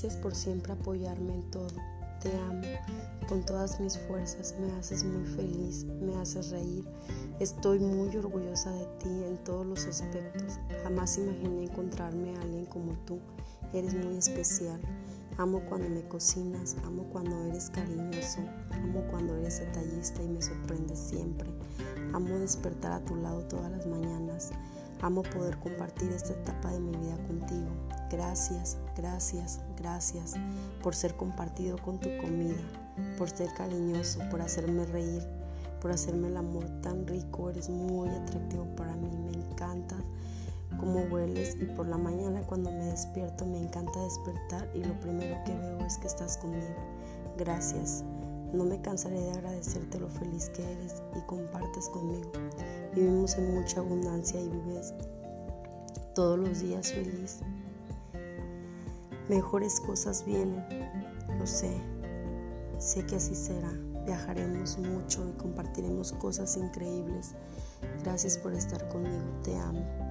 Gracias por siempre apoyarme en todo. Te amo con todas mis fuerzas. Me haces muy feliz, me haces reír. Estoy muy orgullosa de ti en todos los aspectos. Jamás imaginé encontrarme a alguien como tú. Eres muy especial. Amo cuando me cocinas, amo cuando eres cariñoso, amo cuando eres detallista y me sorprendes siempre. Amo despertar a tu lado todas las mañanas. Amo poder compartir esta etapa de mi vida contigo. Gracias, gracias, gracias por ser compartido con tu comida, por ser cariñoso, por hacerme reír, por hacerme el amor tan rico. Eres muy atractivo para mí, me encanta cómo hueles y por la mañana cuando me despierto me encanta despertar y lo primero que veo es que estás conmigo. Gracias. No me cansaré de agradecerte lo feliz que eres y compartes conmigo. Vivimos en mucha abundancia y vives todos los días feliz. Mejores cosas vienen, lo sé. Sé que así será. Viajaremos mucho y compartiremos cosas increíbles. Gracias por estar conmigo. Te amo.